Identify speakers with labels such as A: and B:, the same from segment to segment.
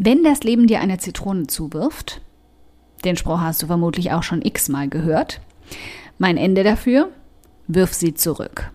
A: Wenn das Leben dir eine Zitrone zuwirft, den Spruch hast du vermutlich auch schon x-mal gehört, mein Ende dafür, wirf sie zurück.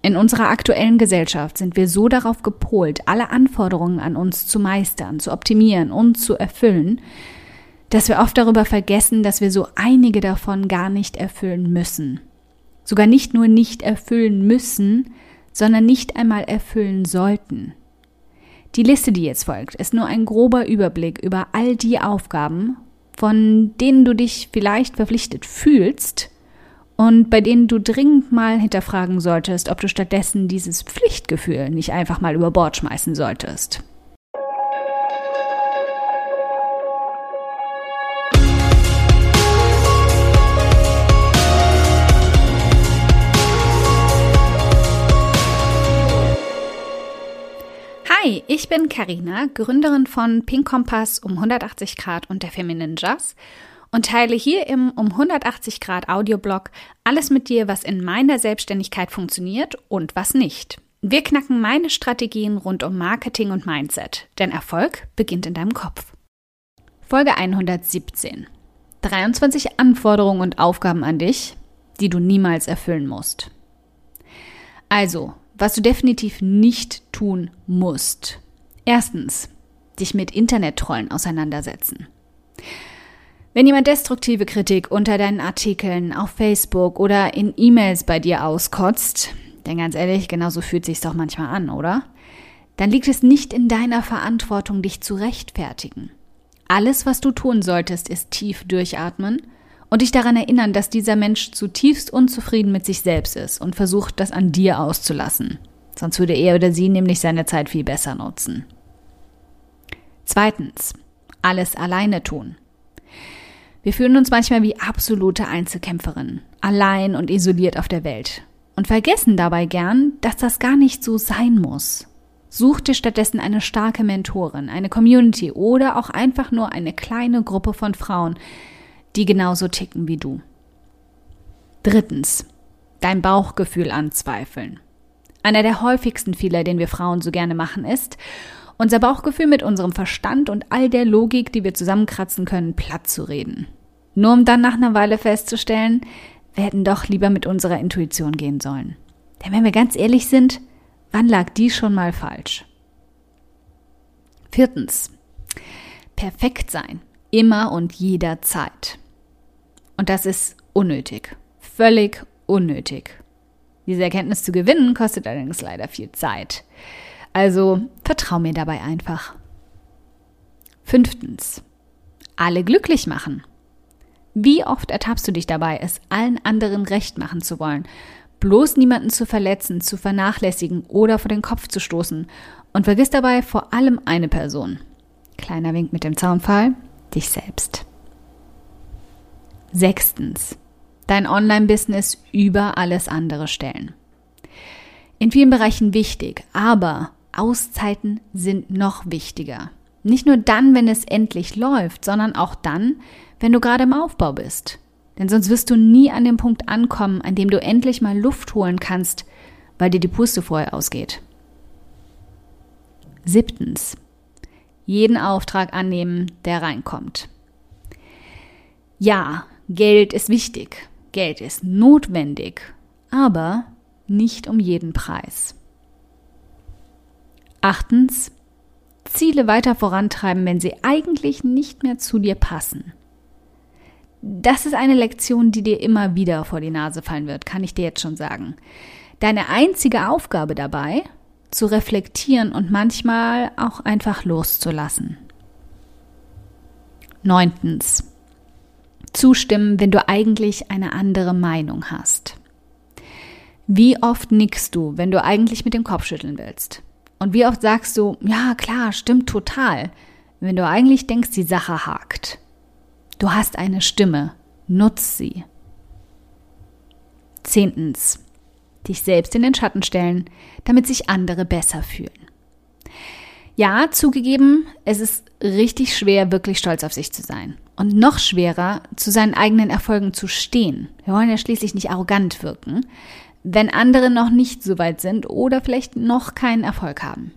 A: In unserer aktuellen Gesellschaft sind wir so darauf gepolt, alle Anforderungen an uns zu meistern, zu optimieren und zu erfüllen, dass wir oft darüber vergessen, dass wir so einige davon gar nicht erfüllen müssen. Sogar nicht nur nicht erfüllen müssen, sondern nicht einmal erfüllen sollten. Die Liste, die jetzt folgt, ist nur ein grober Überblick über all die Aufgaben, von denen du dich vielleicht verpflichtet fühlst und bei denen du dringend mal hinterfragen solltest, ob du stattdessen dieses Pflichtgefühl nicht einfach mal über Bord schmeißen solltest. Hi, ich bin Karina, Gründerin von Pink Kompass um 180 Grad und der Feminine Jazz und teile hier im um 180 Grad Audioblog alles mit dir, was in meiner Selbstständigkeit funktioniert und was nicht. Wir knacken meine Strategien rund um Marketing und Mindset, denn Erfolg beginnt in deinem Kopf. Folge 117. 23 Anforderungen und Aufgaben an dich, die du niemals erfüllen musst. Also, was du definitiv nicht tun musst. Erstens, dich mit Internettrollen auseinandersetzen. Wenn jemand destruktive Kritik unter deinen Artikeln auf Facebook oder in E-Mails bei dir auskotzt, denn ganz ehrlich, genauso fühlt sich's doch manchmal an, oder? Dann liegt es nicht in deiner Verantwortung, dich zu rechtfertigen. Alles, was du tun solltest, ist tief durchatmen und dich daran erinnern, dass dieser Mensch zutiefst unzufrieden mit sich selbst ist und versucht, das an dir auszulassen. Sonst würde er oder sie nämlich seine Zeit viel besser nutzen. Zweitens, alles alleine tun. Wir fühlen uns manchmal wie absolute Einzelkämpferinnen, allein und isoliert auf der Welt und vergessen dabei gern, dass das gar nicht so sein muss. Such dir stattdessen eine starke Mentorin, eine Community oder auch einfach nur eine kleine Gruppe von Frauen, die genauso ticken wie du. Drittens, dein Bauchgefühl anzweifeln. Einer der häufigsten Fehler, den wir Frauen so gerne machen, ist, unser Bauchgefühl mit unserem Verstand und all der Logik, die wir zusammenkratzen können, platt zu reden. Nur um dann nach einer Weile festzustellen, wir hätten doch lieber mit unserer Intuition gehen sollen. Denn wenn wir ganz ehrlich sind, wann lag die schon mal falsch? Viertens. Perfekt sein. Immer und jederzeit. Und das ist unnötig. Völlig unnötig. Diese Erkenntnis zu gewinnen kostet allerdings leider viel Zeit. Also vertrau mir dabei einfach. Fünftens. Alle glücklich machen. Wie oft ertappst du dich dabei, es allen anderen recht machen zu wollen, bloß niemanden zu verletzen, zu vernachlässigen oder vor den Kopf zu stoßen und vergiss dabei vor allem eine Person. Kleiner Wink mit dem Zaunpfahl, dich selbst. Sechstens. Dein Online-Business über alles andere stellen. In vielen Bereichen wichtig, aber Auszeiten sind noch wichtiger. Nicht nur dann, wenn es endlich läuft, sondern auch dann, wenn du gerade im Aufbau bist. Denn sonst wirst du nie an dem Punkt ankommen, an dem du endlich mal Luft holen kannst, weil dir die Puste vorher ausgeht. Siebtens. Jeden Auftrag annehmen, der reinkommt. Ja, Geld ist wichtig, Geld ist notwendig, aber nicht um jeden Preis. Achtens, Ziele weiter vorantreiben, wenn sie eigentlich nicht mehr zu dir passen. Das ist eine Lektion, die dir immer wieder vor die Nase fallen wird, kann ich dir jetzt schon sagen. Deine einzige Aufgabe dabei, zu reflektieren und manchmal auch einfach loszulassen. Neuntens zustimmen, wenn du eigentlich eine andere Meinung hast? Wie oft nickst du, wenn du eigentlich mit dem Kopf schütteln willst? Und wie oft sagst du, ja klar, stimmt total, wenn du eigentlich denkst, die Sache hakt? Du hast eine Stimme, nutz sie. Zehntens, dich selbst in den Schatten stellen, damit sich andere besser fühlen. Ja, zugegeben, es ist richtig schwer, wirklich stolz auf sich zu sein. Und noch schwerer, zu seinen eigenen Erfolgen zu stehen. Wir wollen ja schließlich nicht arrogant wirken, wenn andere noch nicht so weit sind oder vielleicht noch keinen Erfolg haben.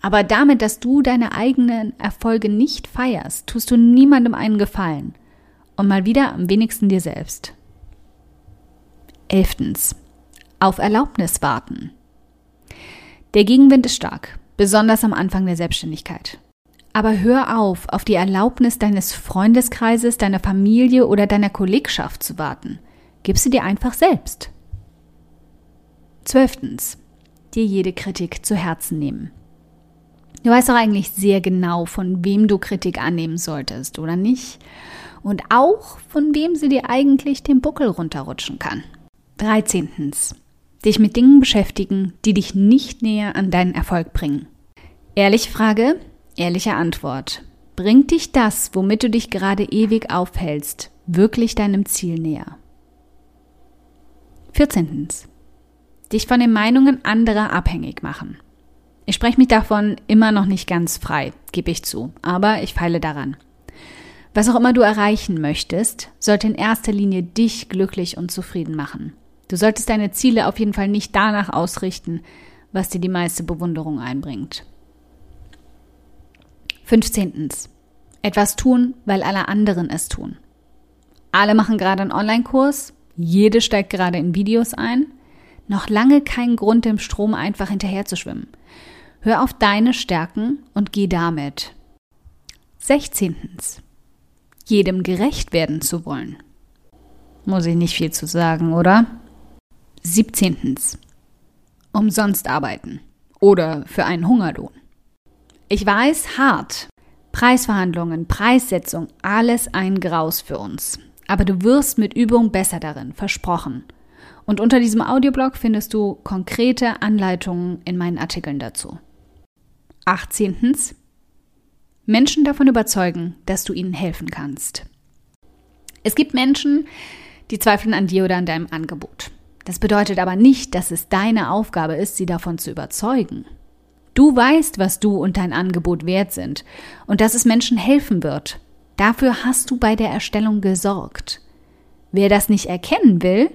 A: Aber damit, dass du deine eigenen Erfolge nicht feierst, tust du niemandem einen Gefallen. Und mal wieder am wenigsten dir selbst. Elftens. Auf Erlaubnis warten. Der Gegenwind ist stark, besonders am Anfang der Selbstständigkeit. Aber hör auf, auf die Erlaubnis deines Freundeskreises, deiner Familie oder deiner Kollegschaft zu warten. Gib sie dir einfach selbst. Zwölftens. Dir jede Kritik zu Herzen nehmen. Du weißt doch eigentlich sehr genau, von wem du Kritik annehmen solltest, oder nicht? Und auch, von wem sie dir eigentlich den Buckel runterrutschen kann. 13. Dich mit Dingen beschäftigen, die dich nicht näher an deinen Erfolg bringen. Ehrliche Frage, ehrliche Antwort. Bringt dich das, womit du dich gerade ewig aufhältst, wirklich deinem Ziel näher? 14. Dich von den Meinungen anderer abhängig machen. Ich spreche mich davon immer noch nicht ganz frei, gebe ich zu, aber ich feile daran. Was auch immer du erreichen möchtest, sollte in erster Linie dich glücklich und zufrieden machen. Du solltest deine Ziele auf jeden Fall nicht danach ausrichten, was dir die meiste Bewunderung einbringt. 15. Etwas tun, weil alle anderen es tun. Alle machen gerade einen Online-Kurs, jede steigt gerade in Videos ein. Noch lange kein Grund, dem Strom einfach hinterher zu schwimmen. Hör auf deine Stärken und geh damit. 16. Jedem gerecht werden zu wollen. Muss ich nicht viel zu sagen, oder? 17. Umsonst arbeiten oder für einen Hungerlohn. Ich weiß, hart. Preisverhandlungen, Preissetzung, alles ein Graus für uns. Aber du wirst mit Übung besser darin, versprochen. Und unter diesem Audioblog findest du konkrete Anleitungen in meinen Artikeln dazu. 18. Menschen davon überzeugen, dass du ihnen helfen kannst. Es gibt Menschen, die zweifeln an dir oder an deinem Angebot. Das bedeutet aber nicht, dass es deine Aufgabe ist, sie davon zu überzeugen. Du weißt, was du und dein Angebot wert sind und dass es Menschen helfen wird. Dafür hast du bei der Erstellung gesorgt. Wer das nicht erkennen will,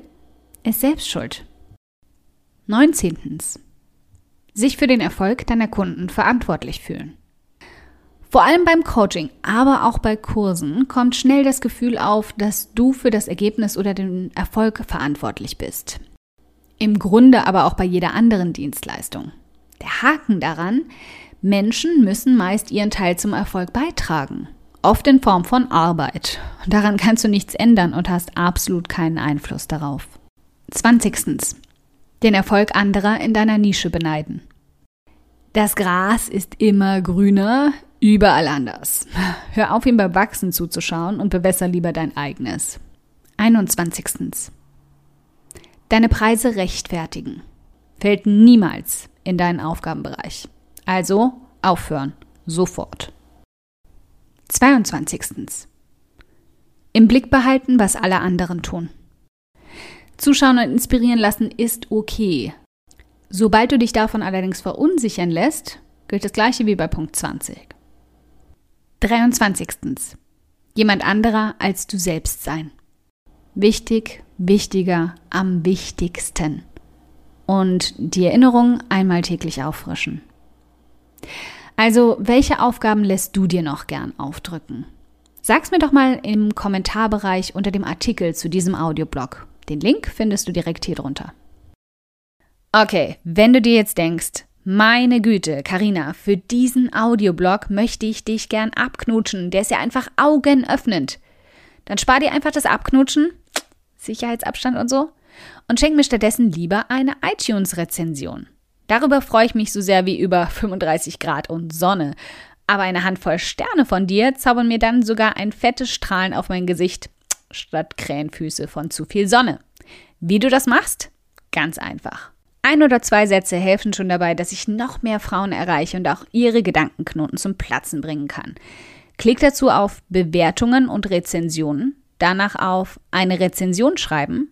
A: ist selbst schuld. 19 sich für den Erfolg deiner Kunden verantwortlich fühlen. Vor allem beim Coaching, aber auch bei Kursen kommt schnell das Gefühl auf, dass du für das Ergebnis oder den Erfolg verantwortlich bist. Im Grunde aber auch bei jeder anderen Dienstleistung. Der Haken daran, Menschen müssen meist ihren Teil zum Erfolg beitragen. Oft in Form von Arbeit. Daran kannst du nichts ändern und hast absolut keinen Einfluss darauf. 20 den Erfolg anderer in deiner Nische beneiden. Das Gras ist immer grüner, überall anders. Hör auf, ihm beim Wachsen zuzuschauen und bewässer lieber dein eigenes. 21. Deine Preise rechtfertigen. Fällt niemals in deinen Aufgabenbereich. Also aufhören. Sofort. 22. Im Blick behalten, was alle anderen tun. Zuschauen und inspirieren lassen ist okay. Sobald du dich davon allerdings verunsichern lässt, gilt das gleiche wie bei Punkt 20. 23. Jemand anderer als du selbst sein. Wichtig, wichtiger, am wichtigsten. Und die Erinnerung einmal täglich auffrischen. Also, welche Aufgaben lässt du dir noch gern aufdrücken? Sag's mir doch mal im Kommentarbereich unter dem Artikel zu diesem Audioblog. Den Link findest du direkt hier drunter. Okay, wenn du dir jetzt denkst, meine Güte, Karina, für diesen Audioblog möchte ich dich gern abknutschen. Der ist ja einfach augenöffnend. Dann spar dir einfach das Abknutschen, Sicherheitsabstand und so, und schenk mir stattdessen lieber eine iTunes-Rezension. Darüber freue ich mich so sehr wie über 35 Grad und Sonne. Aber eine Handvoll Sterne von dir zaubern mir dann sogar ein fettes Strahlen auf mein Gesicht statt Krähenfüße von zu viel Sonne. Wie du das machst? Ganz einfach. Ein oder zwei Sätze helfen schon dabei, dass ich noch mehr Frauen erreiche und auch ihre Gedankenknoten zum Platzen bringen kann. Klick dazu auf Bewertungen und Rezensionen, danach auf eine Rezension schreiben